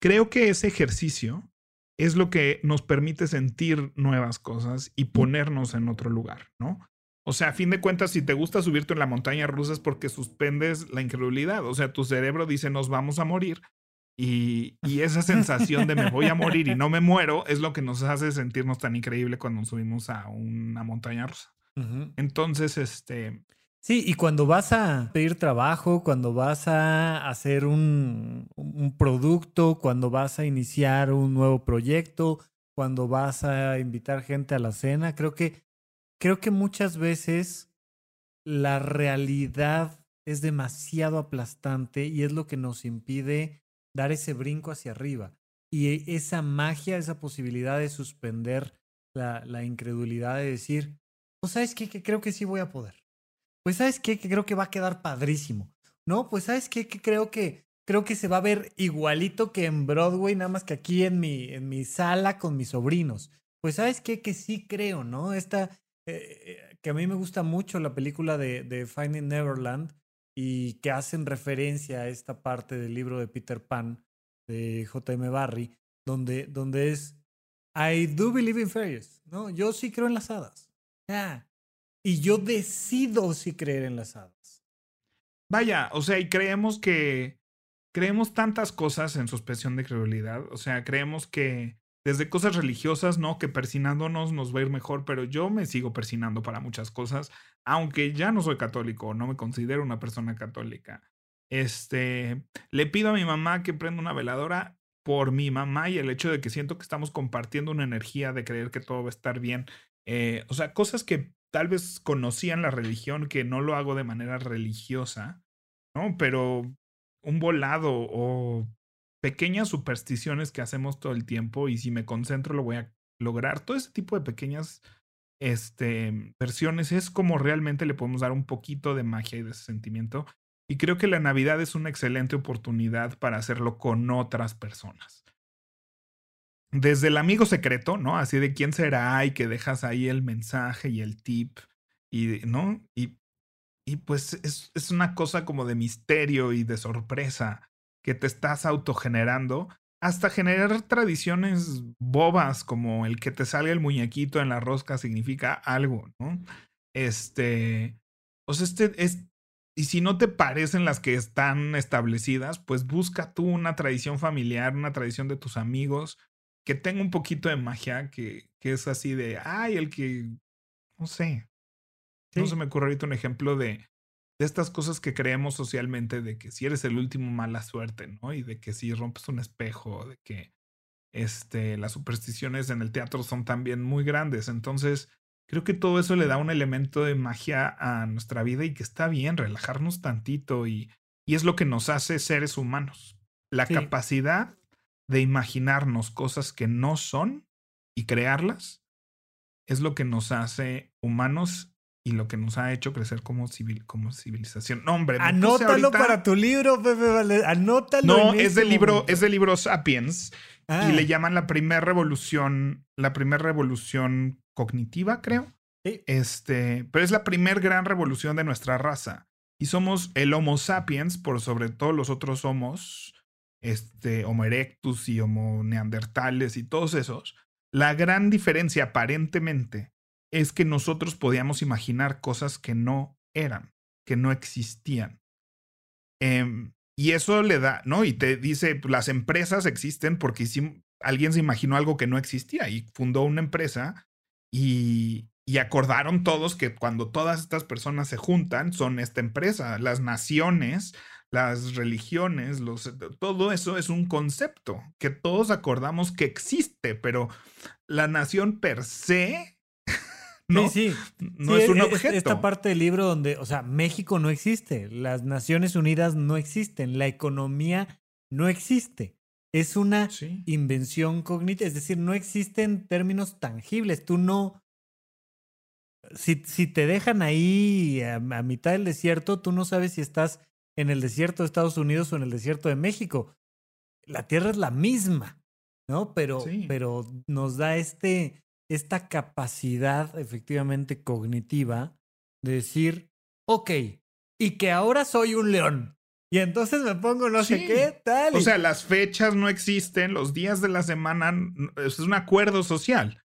Creo que ese ejercicio es lo que nos permite sentir nuevas cosas y ponernos en otro lugar, ¿no? O sea, a fin de cuentas, si te gusta subirte en la montaña rusa es porque suspendes la incredulidad. O sea, tu cerebro dice nos vamos a morir. Y, esa sensación de me voy a morir y no me muero es lo que nos hace sentirnos tan increíble cuando subimos a una montaña rusa. Entonces, este. Sí, y cuando vas a pedir trabajo, cuando vas a hacer un, un, producto, cuando vas a iniciar un nuevo proyecto, cuando vas a invitar gente a la cena, creo que, creo que muchas veces la realidad es demasiado aplastante y es lo que nos impide dar ese brinco hacia arriba. Y esa magia, esa posibilidad de suspender la, la incredulidad de decir, pues sabes qué, que creo que sí voy a poder pues sabes qué, que creo que va a quedar padrísimo. No, pues sabes qué, que creo que creo que se va a ver igualito que en Broadway, nada más que aquí en mi, en mi sala con mis sobrinos. Pues sabes qué, que sí creo, ¿no? Esta, eh, que a mí me gusta mucho la película de, Finding Neverland y que hacen referencia a esta parte del libro de Peter Pan de J.M. Barry, donde, donde es I do believe in fairies, ¿no? Yo sí creo en las hadas. Y yo decido si creer en las hadas. Vaya, o sea, y creemos que creemos tantas cosas en suspensión de credulidad, o sea, creemos que desde cosas religiosas, ¿no? Que persinándonos nos va a ir mejor, pero yo me sigo persinando para muchas cosas, aunque ya no soy católico, no me considero una persona católica. Este, le pido a mi mamá que prenda una veladora por mi mamá y el hecho de que siento que estamos compartiendo una energía de creer que todo va a estar bien. Eh, o sea, cosas que tal vez conocían la religión, que no lo hago de manera religiosa, ¿no? Pero un volado o pequeñas supersticiones que hacemos todo el tiempo y si me concentro lo voy a lograr. Todo ese tipo de pequeñas este, versiones es como realmente le podemos dar un poquito de magia y de sentimiento. Y creo que la Navidad es una excelente oportunidad para hacerlo con otras personas desde el amigo secreto, ¿no? Así de quién será y que dejas ahí el mensaje y el tip, y, ¿no? Y, y pues es, es una cosa como de misterio y de sorpresa que te estás autogenerando hasta generar tradiciones bobas como el que te salga el muñequito en la rosca significa algo, ¿no? Este, o sea, este es, y si no te parecen las que están establecidas, pues busca tú una tradición familiar, una tradición de tus amigos, que tenga un poquito de magia, que, que es así de, ay, el que, no sé, no se me ocurre ahorita un ejemplo de, de estas cosas que creemos socialmente, de que si eres el último, mala suerte, ¿no? Y de que si rompes un espejo, de que este, las supersticiones en el teatro son también muy grandes. Entonces, creo que todo eso le da un elemento de magia a nuestra vida y que está bien relajarnos tantito y, y es lo que nos hace seres humanos. La capacidad de imaginarnos cosas que no son y crearlas es lo que nos hace humanos y lo que nos ha hecho crecer como, civil, como civilización. No, hombre, anótalo para tu libro, Pepe. Anótalo. No, es del libro, es del libro Sapiens y le ah. llaman la primera revolución, la primera revolución cognitiva, creo. Este, pero es la primera gran revolución de nuestra raza. Y somos el Homo sapiens por sobre todos los otros homos este, Homo erectus y Homo neandertales y todos esos, la gran diferencia aparentemente es que nosotros podíamos imaginar cosas que no eran, que no existían. Em, y eso le da, ¿no? Y te dice, pues, las empresas existen porque alguien se imaginó algo que no existía y fundó una empresa y, y acordaron todos que cuando todas estas personas se juntan son esta empresa. Las naciones las religiones, los, todo eso es un concepto que todos acordamos que existe, pero la nación per se no, sí, no es un objeto. Esta parte del libro donde, o sea, México no existe, las Naciones Unidas no existen, la economía no existe. Es una invención cognitiva, es decir, no existen términos tangibles. Tú no. Si, si te dejan ahí a mitad del desierto, tú no sabes si estás en el desierto de Estados Unidos o en el desierto de México. La Tierra es la misma, ¿no? Pero, pero nos da este, esta capacidad efectivamente cognitiva de decir, ok, y que ahora soy un león. Y entonces me pongo no sé qué, tal. O sea, las fechas no existen, los días de la semana es un acuerdo social.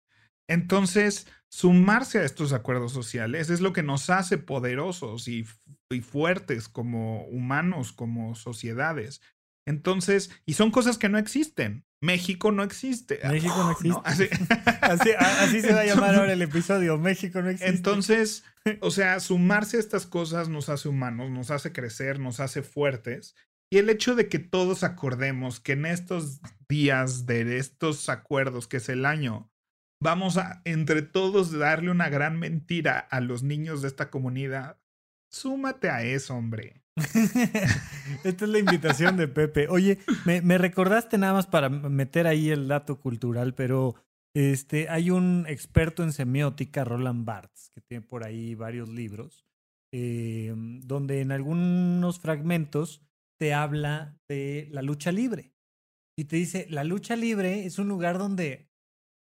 Entonces, sumarse a estos acuerdos sociales es lo que nos hace poderosos y y fuertes como humanos, como sociedades. Entonces, y son cosas que no existen. México no existe. México no existe. Así, así, se va a llamar ahora el episodio. México no existe. Entonces, o sea, sumarse a estas cosas nos hace humanos, nos hace crecer, nos hace fuertes. Y el hecho de que todos acordemos que en estos días de estos acuerdos, que es el año, vamos a entre todos darle una gran mentira a los niños de esta comunidad, súmate a eso, hombre. Esta es la invitación de Pepe. Oye, me, recordaste nada más para meter ahí el dato cultural, pero este, hay un experto en semiótica, Roland Barthes, que tiene por ahí varios libros, eh, donde en algunos fragmentos te habla de la lucha libre. Y te dice, la lucha libre es un lugar donde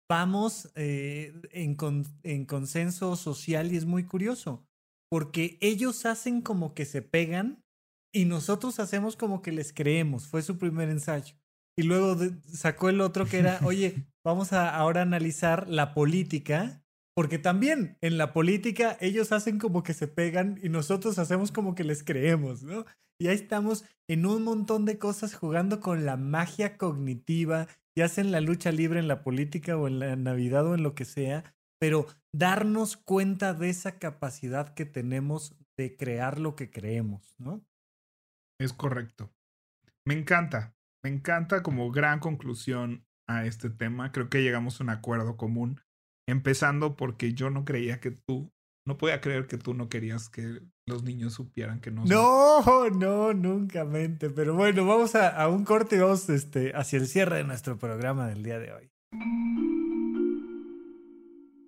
vamos eh, en, en consenso social y es muy curioso porque ellos hacen como que se pegan y nosotros hacemos como que les creemos. Fue su primer ensayo. Y luego sacó el otro que era, oye, vamos a ahora analizar la política, porque también en la política ellos hacen como que se pegan y nosotros hacemos como que les creemos, ¿no? Y ahí estamos en un montón de cosas jugando con la magia cognitiva, ya sea en la lucha libre, en la política o en la Navidad o en lo que sea, pero darnos cuenta de esa capacidad que tenemos de crear lo que creemos, ¿no? Es correcto. Me encanta, me encanta como gran conclusión a este tema. Creo que llegamos a un acuerdo común, empezando porque yo no creía que tú, no podía creer que tú no querías que los niños supieran que no. No, no, nunca mente. Pero bueno, vamos a, a un corte y vamos este, hacia el cierre de nuestro programa del día de hoy.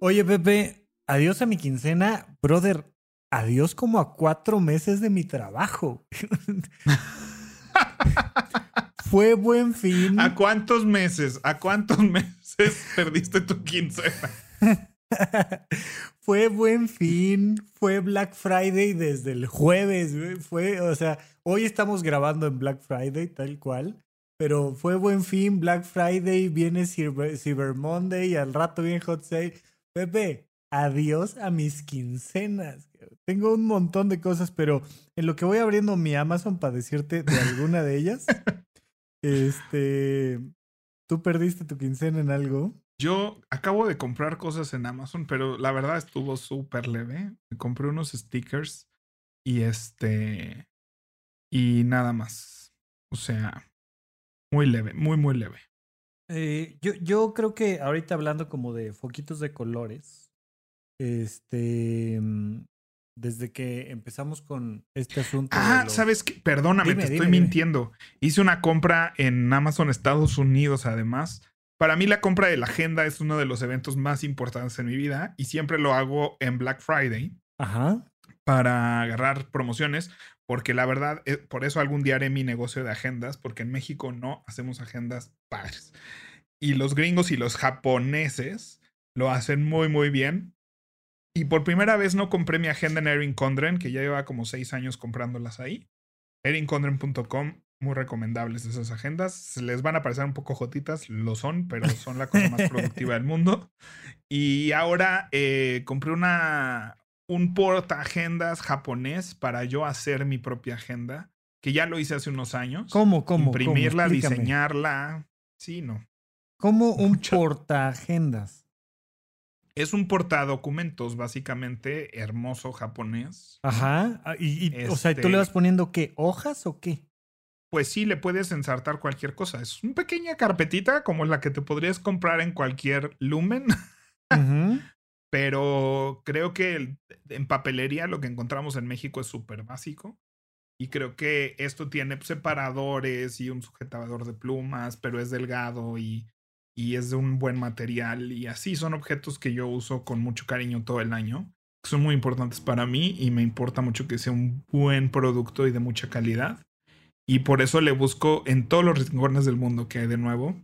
Oye, Pepe, adiós a mi quincena. Brother, adiós como a cuatro meses de mi trabajo. Fue buen fin. ¿A cuántos meses? ¿A cuántos meses perdiste tu quincena? fue buen fin, fue Black Friday desde el jueves, fue, o sea, hoy estamos grabando en Black Friday, tal cual, pero fue buen fin, Black Friday, viene Cyber, Cyber Monday y al rato viene Hot Sale. Pepe, adiós a mis quincenas. Tengo un montón de cosas, pero en lo que voy abriendo mi Amazon para decirte de alguna de ellas, este, ¿tú perdiste tu quincena en algo? Yo acabo de comprar cosas en Amazon, pero la verdad estuvo súper leve. Me compré unos stickers y este, y nada más. O sea, muy leve, muy, muy leve. Eh, yo, yo creo que ahorita hablando como de foquitos de colores, este, mm, desde que empezamos con este asunto. Ah, ¿sabes qué? Perdóname, te estoy mintiendo. Hice una compra en Amazon Estados Unidos, además. Para mí la compra de la agenda es uno de los eventos más importantes en mi vida y siempre lo hago en Black Friday. Ajá. Para agarrar promociones, porque la verdad, eh, por eso algún día haré mi negocio de agendas, porque en México no hacemos agendas padres. Y los gringos y los japoneses lo hacen muy, muy bien. Y por primera vez no compré mi agenda en Erin Condren, que ya lleva como seis años comprándolas ahí. erincondren.com, muy recomendables esas agendas. Les van a parecer un poco jotitas, lo son, pero son la cosa más productiva del mundo. Y ahora eh, compré una, un porta agendas japonés para yo hacer mi propia agenda, que ya lo hice hace unos años. ¿Cómo? ¿Cómo? Imprimirla, diseñarla. Sí, no. ¿Cómo un porta agendas? Es un porta documentos, básicamente, hermoso japonés. Ajá. Ah, y, o sea, ¿tú le vas este poniendo qué? ¿Hojas o qué? Pues sí, le puedes ensartar cualquier cosa. Es una pequeña carpetita como la que te podrías comprar en cualquier lumen. Pero creo que en papelería lo que encontramos en México es súper básico. Y creo que esto tiene separadores y un sujetador de plumas, pero es delgado y, y es de un buen material. Y así son objetos que yo uso con mucho cariño todo el año. Son muy importantes para mí y me importa mucho que sea un buen producto y de mucha calidad. Y por eso le busco en todos los rincones del mundo que hay de nuevo.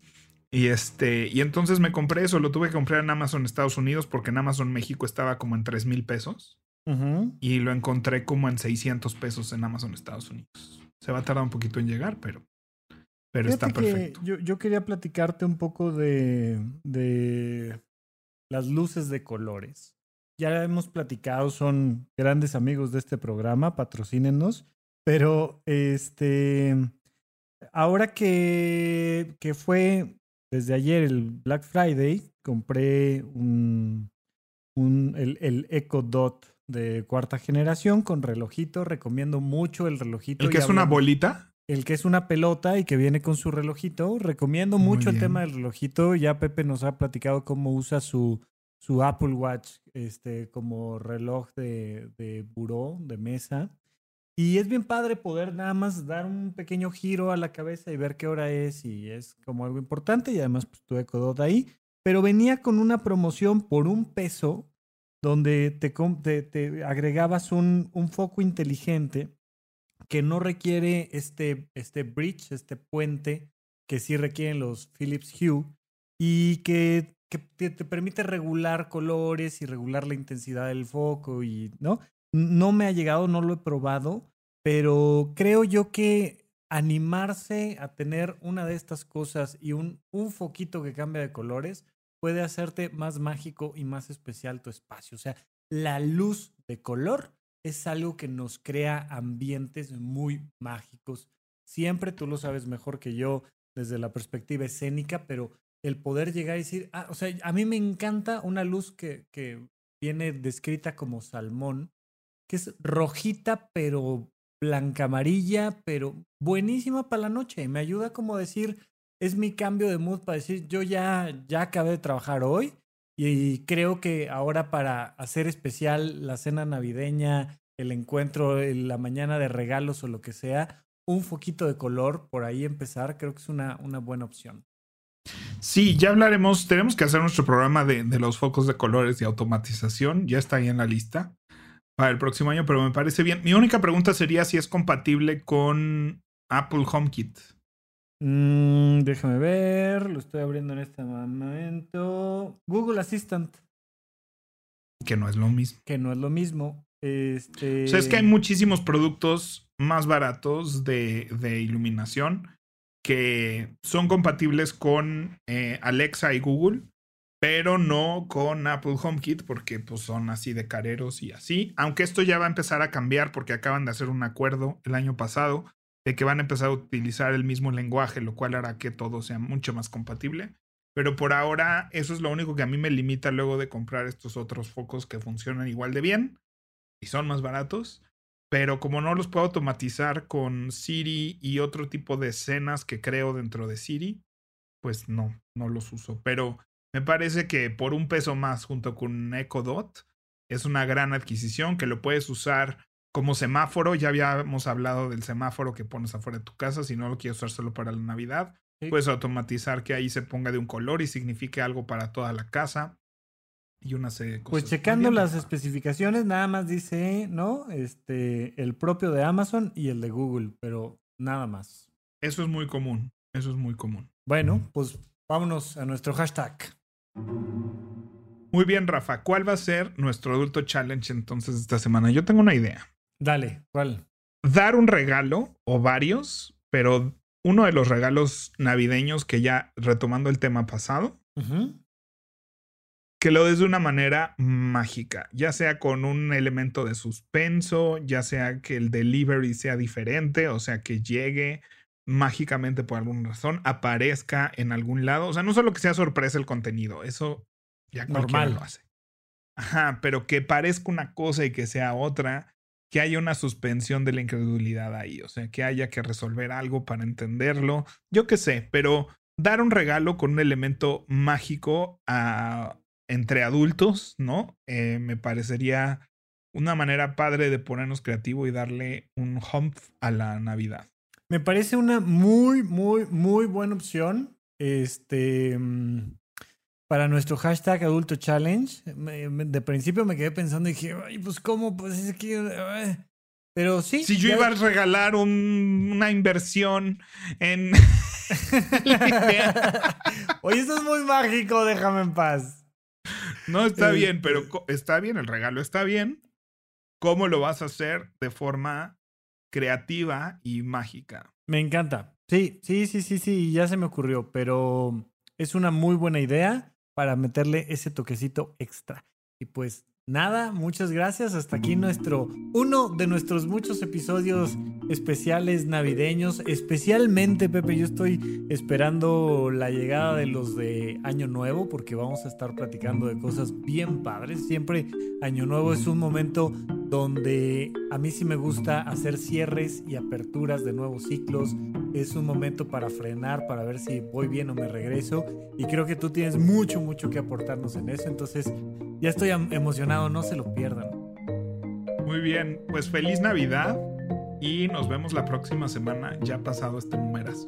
Y este, y entonces me compré eso, lo tuve que comprar en Amazon Estados Unidos porque en Amazon México estaba como en 3 mil pesos. Y lo encontré como en 600 pesos en Amazon Estados Unidos. Se va a tardar un poquito en llegar, pero, pero está perfecto. Yo, yo, quería platicarte un poco de, de las luces de colores. Ya hemos platicado, son grandes amigos de este programa, patrocínenos. Pero este, ahora que, que fue desde ayer, el Black Friday, compré un, un el, el Echo Dot de cuarta generación con relojito. Recomiendo mucho el relojito. ¿El que es una bolita? el que es una pelota y que viene con su relojito. Recomiendo Muy mucho el tema del relojito. Ya Pepe nos ha platicado cómo usa su, su Apple Watch este, como reloj de, de buró, de mesa. Y es bien padre poder nada más dar un pequeño giro a la cabeza y ver qué hora es y es como algo importante y además pues tu Echo Dot ahí. Pero venía con una promoción por un peso donde te, te- te agregabas un, un foco inteligente que no requiere este, este bridge, este puente que sí requieren los Philips Hue y que, que te, te permite regular colores y regular la intensidad del foco y no no me ha llegado, no lo he probado, pero creo yo que animarse a tener una de estas cosas y un, un foquito que cambia de colores puede hacerte más mágico y más especial tu espacio. O sea, la luz de color es algo que nos crea ambientes muy mágicos. Siempre tú lo sabes mejor que yo desde la perspectiva escénica, pero el poder llegar y decir, ah, o sea, a mí me encanta una luz que, que viene descrita como salmón, que es rojita, pero blanca amarilla, pero buenísima para la noche. Me ayuda como decir, es mi cambio de mood para decir, yo ya, ya acabé de trabajar hoy y creo que ahora para hacer especial la cena navideña, el encuentro, la mañana de regalos o lo que sea, un foquito de color por ahí empezar, creo que es una, una buena opción. Sí, ya hablaremos. Tenemos que hacer nuestro programa de, de los focos de colores y automatización. Ya está ahí en la lista para el próximo año, pero me parece bien. Mi única pregunta sería si es compatible con Apple HomeKit. Mm, déjame ver, lo estoy abriendo en este momento. Google Assistant, Que no es lo mismo. que no es lo mismo. Este... O sea, es que hay muchísimos productos más baratos de, de iluminación que son compatibles con eh, Alexa y Google, pero no con Apple HomeKit porque pues, son así de careros y así. Aunque esto ya va a empezar a cambiar porque acaban de hacer un acuerdo el año pasado de que van a empezar a utilizar el mismo lenguaje, lo cual hará que todo sea mucho más compatible. Pero por ahora eso es lo único que a mí me limita luego de comprar estos otros focos que funcionan igual de bien y son más baratos. Pero como no los puedo automatizar con Siri y otro tipo de escenas que creo dentro de Siri, pues no, no los uso. Pero me parece que por un peso más junto con Echo Dot es una gran adquisición que lo puedes usar como semáforo. Ya habíamos hablado del semáforo que pones afuera de tu casa. Si no lo quieres usar solo para la Navidad, Sí. puedes automatizar que ahí se ponga de un color y signifique algo para toda la casa. Y una serie de cosas. Pues checando bien, las especificaciones, nada más dice, ¿no? Este, el propio de Amazon y el de Google, pero nada más. Eso es muy común. Eso es muy común. Bueno, pues vámonos a nuestro hashtag. Muy bien, Rafa. ¿Cuál va a ser nuestro adulto challenge entonces esta semana? Yo tengo una idea. Dale, ¿cuál? Dar un regalo o varios, pero uno de los regalos navideños que ya retomando el tema pasado, que lo des de una manera mágica, ya sea con un elemento de suspenso, ya sea que el delivery sea diferente, o sea, que llegue mágicamente por alguna razón, aparezca en algún lado, o sea, no solo que sea sorpresa el contenido, eso ya Normal. lo hace. Ajá, pero que parezca una cosa y que sea otra, que haya una suspensión de la incredulidad ahí, o sea, que haya que resolver algo para entenderlo, yo qué sé, pero dar un regalo con un elemento mágico a, entre adultos, ¿no? Eh, me parecería una manera padre de ponernos creativo y darle un humph a la Navidad. Me parece una muy, muy, muy buena opción. Este. mm, Para nuestro hashtag Adulto Challenge. De principio me quedé pensando y dije, ay, pues cómo, pues es que. ay". Pero sí. Si yo ya- iba a regalar un- una inversión en... Oye, esto es muy mágico, déjame en paz. No está bien, Este- pero está bien, el regalo está bien. ¿Cómo lo vas a hacer de forma creativa y mágica? Me encanta. Sí, sí, sí, sí, sí, ya se me ocurrió, pero es una muy buena idea para meterle ese toquecito extra. Y pues nada, muchas gracias. Hasta aquí nuestro, uno de nuestros muchos episodios especiales navideños. Especialmente, Pepe, yo estoy esperando la llegada de los de Año Nuevo porque vamos a estar platicando de cosas bien padres. Siempre Año Nuevo es un momento donde a mí sí me gusta hacer cierres y aperturas de nuevos ciclos. Es un momento para frenar, para ver si voy bien o me regreso. Y creo que tú tienes mucho, mucho que aportarnos en eso. Entonces, ya estoy emocionado, no se lo pierdan. Muy bien, pues feliz Navidad y nos vemos la próxima semana, ya pasado este números.